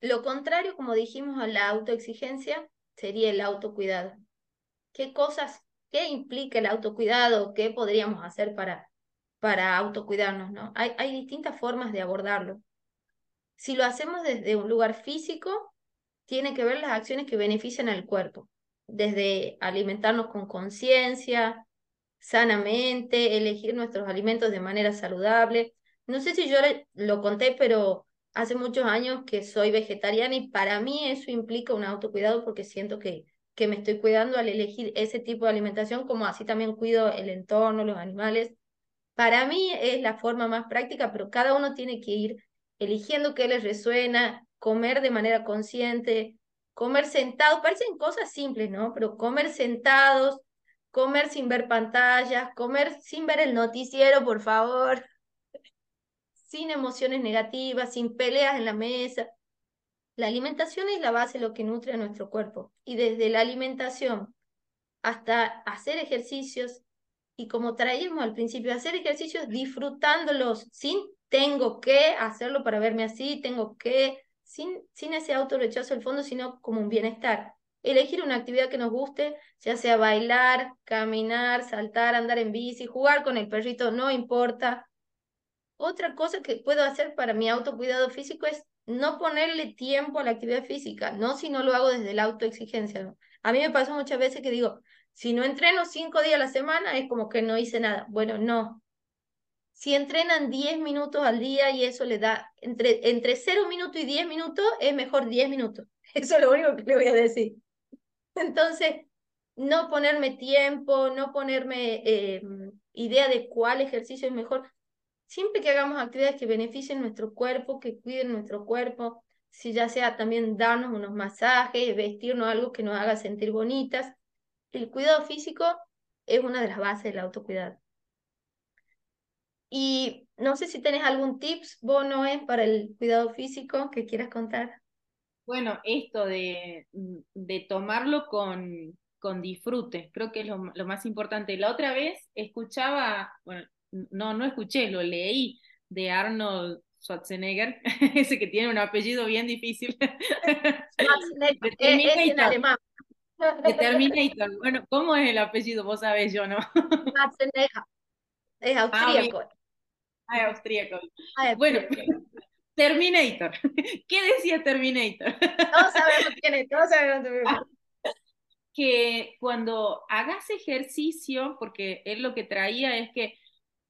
lo contrario, como dijimos, a la autoexigencia sería el autocuidado. ¿Qué cosas, qué implica el autocuidado? ¿Qué podríamos hacer para, para autocuidarnos? ¿no? Hay, hay distintas formas de abordarlo. Si lo hacemos desde un lugar físico, tiene que ver las acciones que benefician al cuerpo, desde alimentarnos con conciencia, sanamente, elegir nuestros alimentos de manera saludable, no sé si yo lo conté, pero hace muchos años que soy vegetariana y para mí eso implica un autocuidado porque siento que, que me estoy cuidando al elegir ese tipo de alimentación, como así también cuido el entorno, los animales. Para mí es la forma más práctica, pero cada uno tiene que ir eligiendo qué les resuena, comer de manera consciente, comer sentados, parecen cosas simples, ¿no? Pero comer sentados, comer sin ver pantallas, comer sin ver el noticiero, por favor sin emociones negativas, sin peleas en la mesa. La alimentación es la base lo que nutre a nuestro cuerpo. Y desde la alimentación hasta hacer ejercicios, y como traíamos al principio, hacer ejercicios disfrutándolos, sin tengo que hacerlo para verme así, tengo que, sin, sin ese autorrechazo al fondo, sino como un bienestar. Elegir una actividad que nos guste, ya sea bailar, caminar, saltar, andar en bici, jugar con el perrito, no importa. Otra cosa que puedo hacer para mi autocuidado físico es no ponerle tiempo a la actividad física, no si no lo hago desde la autoexigencia. A mí me pasó muchas veces que digo, si no entreno cinco días a la semana es como que no hice nada. Bueno, no. Si entrenan 10 minutos al día y eso le da, entre, entre 0 minutos y 10 minutos, es mejor 10 minutos. Eso es lo único que le voy a decir. Entonces, no ponerme tiempo, no ponerme eh, idea de cuál ejercicio es mejor, siempre que hagamos actividades que beneficien nuestro cuerpo, que cuiden nuestro cuerpo, si ya sea también darnos unos masajes, vestirnos algo que nos haga sentir bonitas. El cuidado físico es una de las bases del autocuidado. Y no sé si tenés algún tips, vos, Noé, para el cuidado físico que quieras contar. Bueno, esto de, de tomarlo con, con disfrute, creo que es lo, lo, más importante. La otra vez escuchaba, bueno, no, no escuché, lo leí de Arnold Schwarzenegger, ese que tiene un apellido bien difícil. Schwarzenegger, es en alemán. De Terminator. Bueno, ¿cómo es el apellido? Vos sabés, yo no. Schwarzenegger. Es austríaco. Ah, es austríaco. Ah, bueno, Terminator. ¿Qué decía Terminator? Todos sabemos quién es, todos sabemos quién es. Que cuando hagas ejercicio, porque él lo que traía es que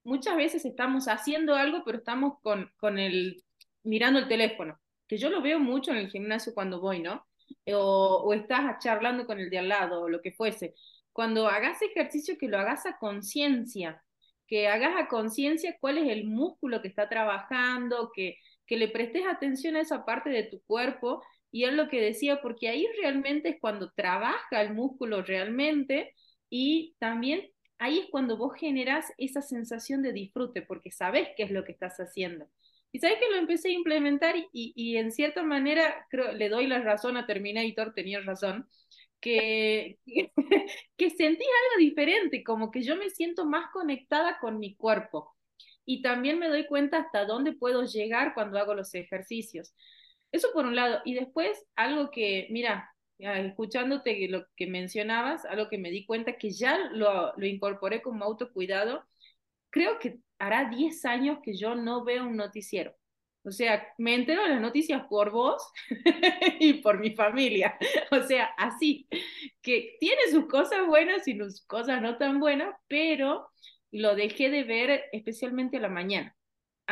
muchas veces estamos haciendo algo, pero estamos con, con el, mirando el teléfono, que yo lo veo mucho en el gimnasio cuando voy, ¿no? O, o estás charlando con el de al lado, o lo que fuese. Cuando hagas ejercicio, que lo hagas a conciencia, que hagas a conciencia cuál es el músculo que está trabajando, que, que le prestes atención a esa parte de tu cuerpo. Y es lo que decía, porque ahí realmente es cuando trabaja el músculo realmente y también ahí es cuando vos generas esa sensación de disfrute, porque sabes qué es lo que estás haciendo. Y sabes que lo empecé a implementar y, en cierta manera creo, le doy la razón a Terminator, tenía razón, que, que, sentí algo diferente, como que yo me siento más conectada con mi cuerpo. Y también me doy cuenta hasta dónde puedo llegar cuando hago los ejercicios. Eso por un lado. Y después algo que, mira, escuchándote lo que mencionabas, algo que me di cuenta que ya lo, lo incorporé como autocuidado, creo que hará 10 años que yo no veo un noticiero. O sea, me entero de las noticias por vos y por mi familia. O sea, así, que tiene sus cosas buenas y sus cosas no tan buenas, pero lo dejé de ver especialmente a la mañana.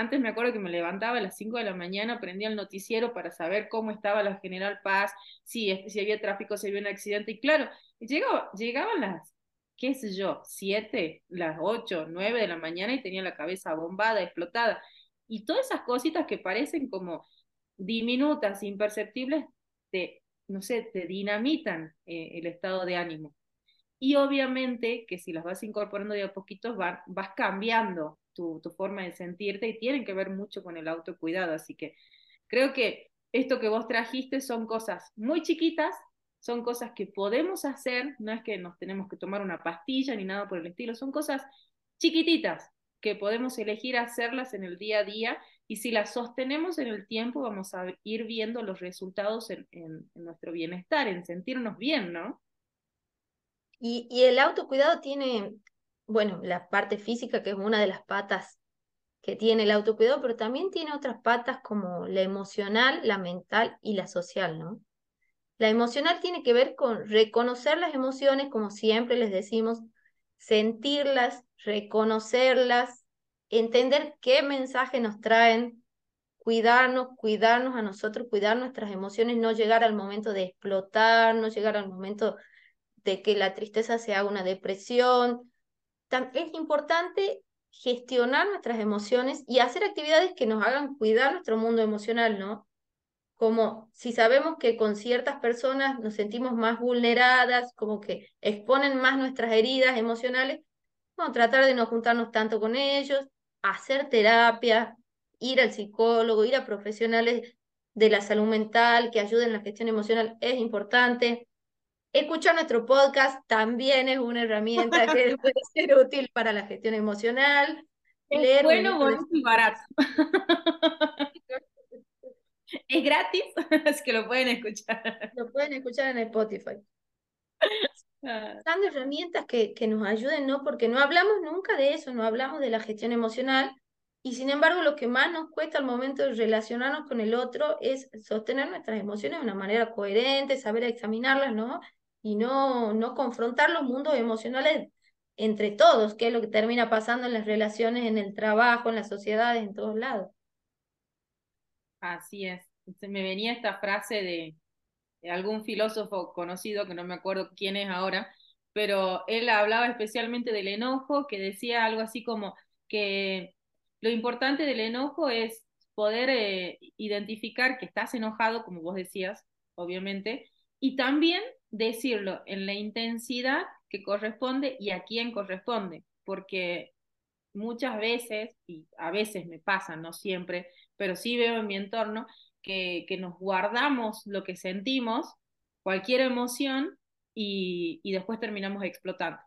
Antes me acuerdo que me levantaba a las 5 de la mañana, prendía el noticiero para saber cómo estaba la General Paz, si, si había tráfico, si había un accidente. Y claro, llegaba, llegaban las, qué sé yo, 7, las 8, 9 de la mañana y tenía la cabeza bombada, explotada. Y todas esas cositas que parecen como diminutas, imperceptibles, te, no sé, te dinamitan eh, el estado de ánimo. Y obviamente que si las vas incorporando de a poquitos, vas cambiando tu, tu, forma de sentirte y tienen que ver mucho con el autocuidado. Así que creo que esto que vos trajiste son cosas muy chiquitas, son cosas que podemos hacer, no es que nos tenemos que tomar una pastilla ni nada por el estilo, son cosas chiquititas que podemos elegir hacerlas en el día a día y si las sostenemos en el tiempo vamos a ir viendo los resultados en, en, nuestro bienestar, en sentirnos bien, ¿no? Y, y el autocuidado tiene, bueno, la parte física, que es una de las patas que tiene el autocuidado, pero también tiene otras patas como la emocional, la mental y la social, ¿no? La emocional tiene que ver con reconocer las emociones, como siempre les decimos, sentirlas, reconocerlas, entender qué mensaje nos traen, cuidarnos, cuidarnos a nosotros, cuidar nuestras emociones, no llegar al momento de explotar, no llegar al momento de que la tristeza se haga una depresión. Es importante gestionar nuestras emociones y hacer actividades que nos hagan cuidar nuestro mundo emocional, ¿no? Como si sabemos que con ciertas personas nos sentimos más vulneradas, como que exponen más nuestras heridas emocionales, bueno, tratar de no juntarnos tanto con ellos, hacer terapia, ir al psicólogo, ir a profesionales de la salud mental que ayuden en la gestión emocional es importante. Escuchar nuestro podcast también es una herramienta que puede ser útil para la gestión emocional. Es Leer bueno, bonito y barato. es gratis, así que lo pueden escuchar. Lo pueden escuchar en Spotify. Ah. Dando herramientas que, que nos ayuden, ¿no? Porque no hablamos nunca de eso, no hablamos de la gestión emocional. Y sin embargo, lo que más nos cuesta al momento de relacionarnos con el otro es sostener nuestras emociones de una manera coherente, saber examinarlas, ¿no? Y no, no confrontar los mundos emocionales entre todos, que es lo que termina pasando en las relaciones, en el trabajo, en las sociedades, en todos lados. Así es. Me venía esta frase de, de algún filósofo conocido, que no me acuerdo quién es ahora, pero él hablaba especialmente del enojo, que decía algo así como que lo importante del enojo es poder eh, identificar que estás enojado, como vos decías, obviamente, y también decirlo en la intensidad que corresponde y a quién corresponde, porque muchas veces, y a veces me pasa, no siempre, pero sí veo en mi entorno que, que nos guardamos lo que sentimos, cualquier emoción, y, y después terminamos explotando.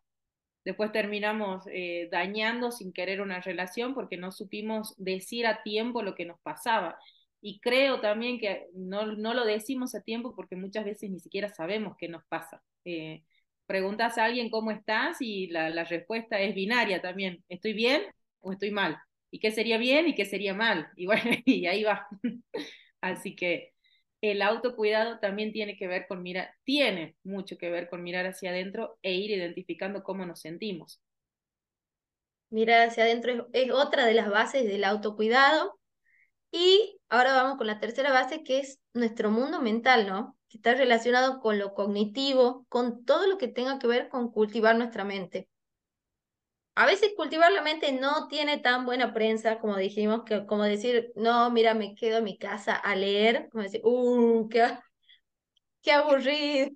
Después terminamos eh, dañando sin querer una relación porque no supimos decir a tiempo lo que nos pasaba. Y creo también que no, no lo decimos a tiempo porque muchas veces ni siquiera sabemos qué nos pasa. Eh, preguntas a alguien cómo estás y la, la respuesta es binaria también. ¿Estoy bien o estoy mal? ¿Y qué sería bien y qué sería mal? Y bueno, y ahí va. Así que el autocuidado también tiene que ver con mirar, tiene mucho que ver con mirar hacia adentro e ir identificando cómo nos sentimos. Mirar hacia adentro es, es otra de las bases del autocuidado. Y ahora vamos con la tercera base, que es nuestro mundo mental, ¿no? Que está relacionado con lo cognitivo, con todo lo que tenga que ver con cultivar nuestra mente a veces cultivar la mente no tiene tan buena prensa como dijimos, que como decir, no, mira, me quedo en mi casa a leer, como decir, uh, qué, qué aburrido.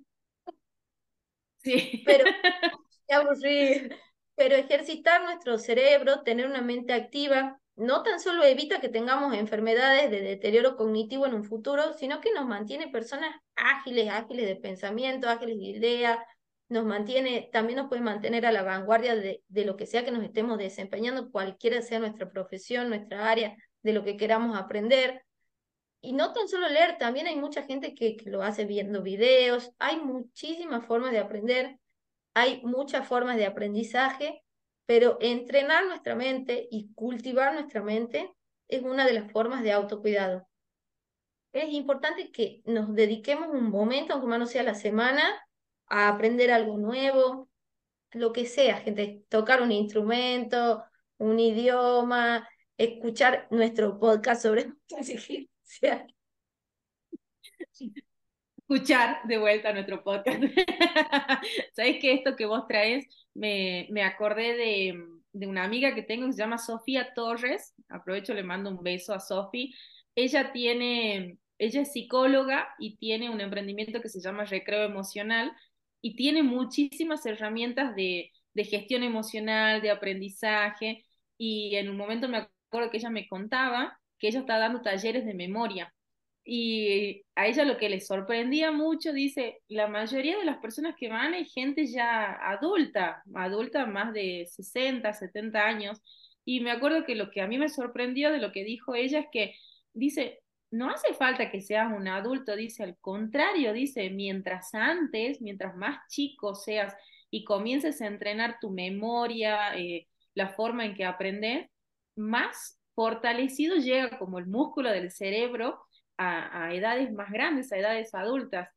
Sí. Pero, qué aburrido. Pero ejercitar nuestro cerebro, tener una mente activa, no tan solo evita que tengamos enfermedades de deterioro cognitivo en un futuro, sino que nos mantiene personas ágiles, ágiles de pensamiento, ágiles de idea, nos mantiene, también nos puede mantener a la vanguardia de, de, lo que sea que nos estemos desempeñando, cualquiera sea nuestra profesión, nuestra área, de lo que queramos aprender. Y no tan solo leer, también hay mucha gente que, que lo hace viendo videos, hay muchísimas formas de aprender, hay muchas formas de aprendizaje, pero entrenar nuestra mente y cultivar nuestra mente es una de las formas de autocuidado. Es importante que nos dediquemos un momento, aunque más no sea la semana, a aprender algo nuevo, lo que sea, gente, tocar un instrumento, un idioma, escuchar nuestro podcast sobre inteligencia. Escuchar de vuelta nuestro podcast. Sabes que esto que vos traes, me, me acordé de, de, una amiga que tengo que se llama Sofía Torres. Aprovecho, le mando un beso a Sofía. Ella tiene, ella es psicóloga y tiene un emprendimiento que se llama Recreo Emocional, y tiene muchísimas herramientas de, de gestión emocional, de aprendizaje, y en un momento me acuerdo que ella me contaba que ella está dando talleres de memoria. Y a ella lo que le sorprendía mucho, dice, la mayoría de las personas que van es gente ya adulta, adulta más de 60, 70 años. Y me acuerdo que lo que a mí me sorprendió de lo que dijo ella es que dice, no hace falta que seas un adulto, dice, al contrario, dice, mientras antes, mientras más chico seas y comiences a entrenar tu memoria, eh, la forma en que aprendes, más fortalecido llega como el músculo del cerebro a, edades más grandes, a edades adultas.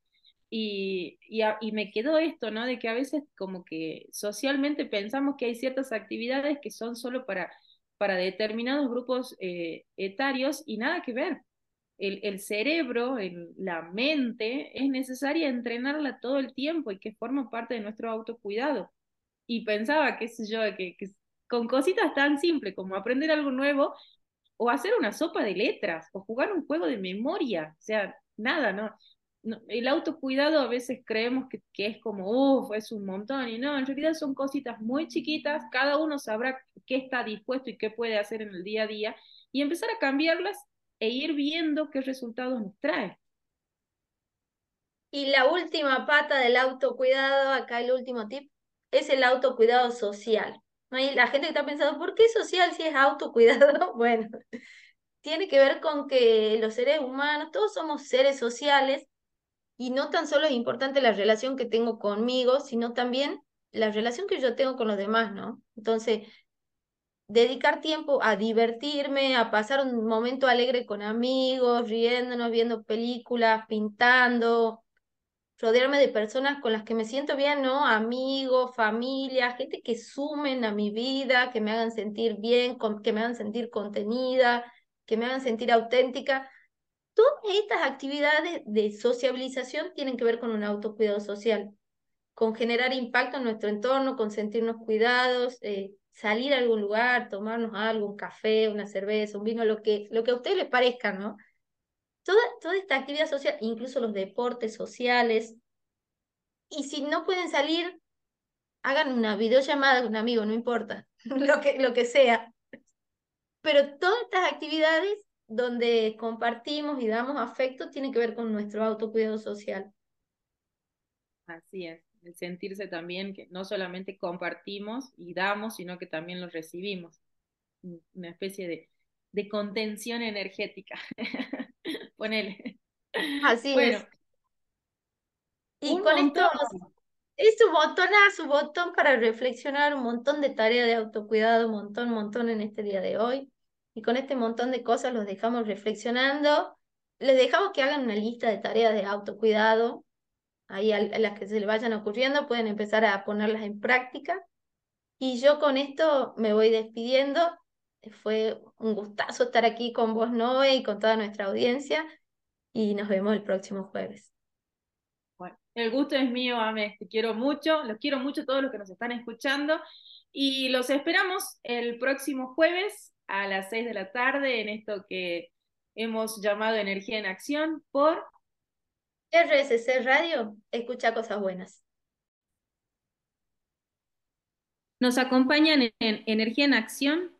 Y, y, me quedó esto, ¿no? De que a veces como que socialmente pensamos que hay ciertas actividades que son solo para, para determinados grupos eh, etarios y nada que ver el, el cerebro, el, la mente, es necesaria entrenarla todo el tiempo y que forma parte de nuestro autocuidado. Y pensaba, qué sé yo, que con cositas tan simples como aprender algo nuevo o hacer una sopa de letras o jugar un juego de memoria, o sea, nada, ¿no? el autocuidado a veces creemos que, que es como, uff, es un montón, y no, en realidad son cositas muy chiquitas, cada uno sabrá qué está dispuesto y qué puede hacer en el día a día, y empezar a cambiarlas e ir viendo qué resultados nos trae. Y la última pata del autocuidado, acá el último tip, es el autocuidado social. Y la gente que está pensando, ¿por qué social si es autocuidado? Bueno, tiene que ver con que los seres humanos, todos somos seres sociales y no tan solo es importante la relación que tengo conmigo, sino también la relación que yo tengo con los demás, ¿no? Entonces, dedicar tiempo a divertirme, a pasar un momento alegre con amigos, riéndonos, viendo películas, pintando, rodearme de personas con las que me siento bien, ¿no? Amigos, familia, gente que sumen a mi vida, que me hagan sentir bien, que me hagan sentir contenida, que me hagan sentir auténtica. Todas estas actividades de sociabilización tienen que ver con un autocuidado social, con generar impacto en nuestro entorno, con sentirnos cuidados, eh, salir a algún lugar, tomarnos algo, un café, una cerveza, un vino, lo que, lo que a ustedes les parezca, ¿no? Toda, toda esta actividad social, incluso los deportes sociales. Y si no pueden salir, hagan una videollamada con un amigo, no importa, lo que, lo que sea. Pero todas estas actividades donde compartimos y damos afecto tienen que ver con nuestro autocuidado social. Así es, el sentirse también que no solamente compartimos y damos, sino que también lo recibimos. Una especie de, de contención energética. Ponele. Así es. Y con esto es un botón, su botón para reflexionar, un montón de tareas de autocuidado, un montón, un montón en este día de hoy. Y con este montón de cosas los dejamos reflexionando. Les dejamos que hagan una lista de tareas de autocuidado. Ahí a, las que se les vayan ocurriendo pueden empezar a ponerlas en práctica. Y yo con esto me voy despidiendo. Fue un gustazo estar aquí con vos, Noé, y con toda nuestra audiencia. Y nos vemos el próximo jueves. Bueno, el gusto es mío, Ame. Te quiero mucho. Los quiero mucho todos los que nos están escuchando. Y los esperamos el próximo jueves a las 6 de la tarde en esto que hemos llamado Energía en Acción por RSC Radio. Escucha cosas buenas. Nos acompañan en Energía en Acción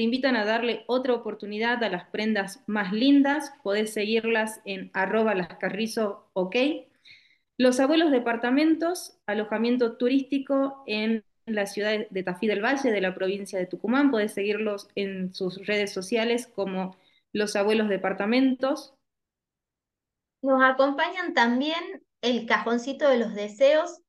te invitan a darle otra oportunidad a las prendas más lindas. Podés seguirlas en arroba lascarrizo, ok. Los abuelos departamentos, alojamiento turístico en la ciudad de Tafí del Valle, de la provincia de Tucumán. Podés seguirlos en sus redes sociales como Los Abuelos Departamentos. Nos acompañan también el Cajoncito de los Deseos,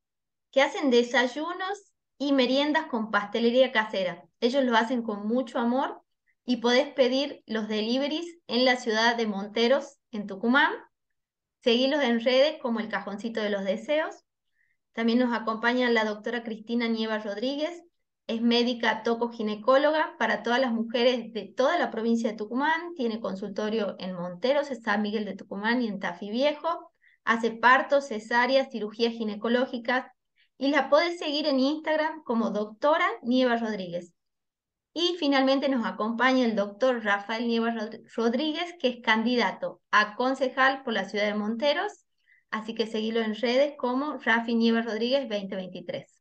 que hacen desayunos y meriendas con pastelería casera. Ellos lo hacen con mucho amor y podés pedir los deliveries en la ciudad de Monteros, en Tucumán. Seguilos en redes como el Cajoncito de los Deseos. También nos acompaña la doctora Cristina Nieva Rodríguez, es médica tocoginecóloga para todas las mujeres de toda la provincia de Tucumán, tiene consultorio en Monteros, San Miguel de Tucumán y en Tafí Viejo, hace partos, cesáreas, cirugías ginecológicas y la puedes seguir en Instagram como doctora Nieva Rodríguez. Y finalmente nos acompaña el doctor Rafael Nieva Rodríguez, que es candidato a concejal por la ciudad de Monteros Así que seguilo en redes como Rafi Nieves Rodríguez 2023.